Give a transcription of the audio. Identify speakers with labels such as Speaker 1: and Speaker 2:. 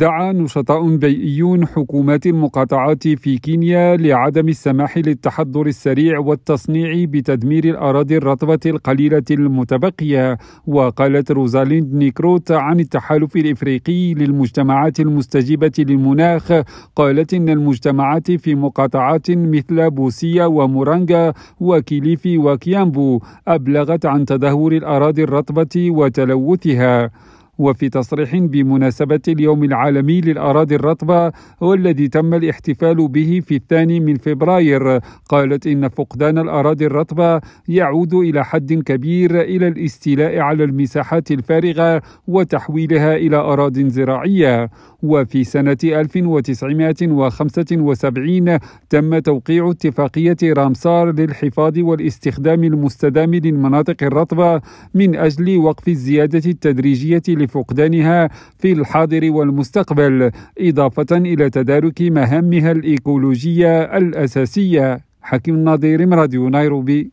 Speaker 1: دعا نشطاء بيئيون حكومات المقاطعات في كينيا لعدم السماح للتحضر السريع والتصنيع بتدمير الأراضي الرطبة القليلة المتبقية. وقالت روزاليند نيكروت عن التحالف الإفريقي للمجتمعات المستجيبة للمناخ قالت إن المجتمعات في مقاطعات مثل بوسيا ومورانجا وكيليفي وكيامبو أبلغت عن تدهور الأراضي الرطبة وتلوثها. وفي تصريح بمناسبة اليوم العالمي للأراضي الرطبة والذي تم الاحتفال به في الثاني من فبراير. قالت إن فقدان الأراضي الرطبة يعود إلى حد كبير إلى الاستيلاء على المساحات الفارغة وتحويلها إلى أراض زراعية. وفي سنة 1975 تم توقيع اتفاقية رامسار للحفاظ والاستخدام المستدام للمناطق الرطبة من أجل وقف الزيادة التدريجية لفقدانها في الحاضر والمستقبل إضافة إلى تدارك مهامها الإيكولوجية الأساسية. حكيم الناظر راديو نيروبي.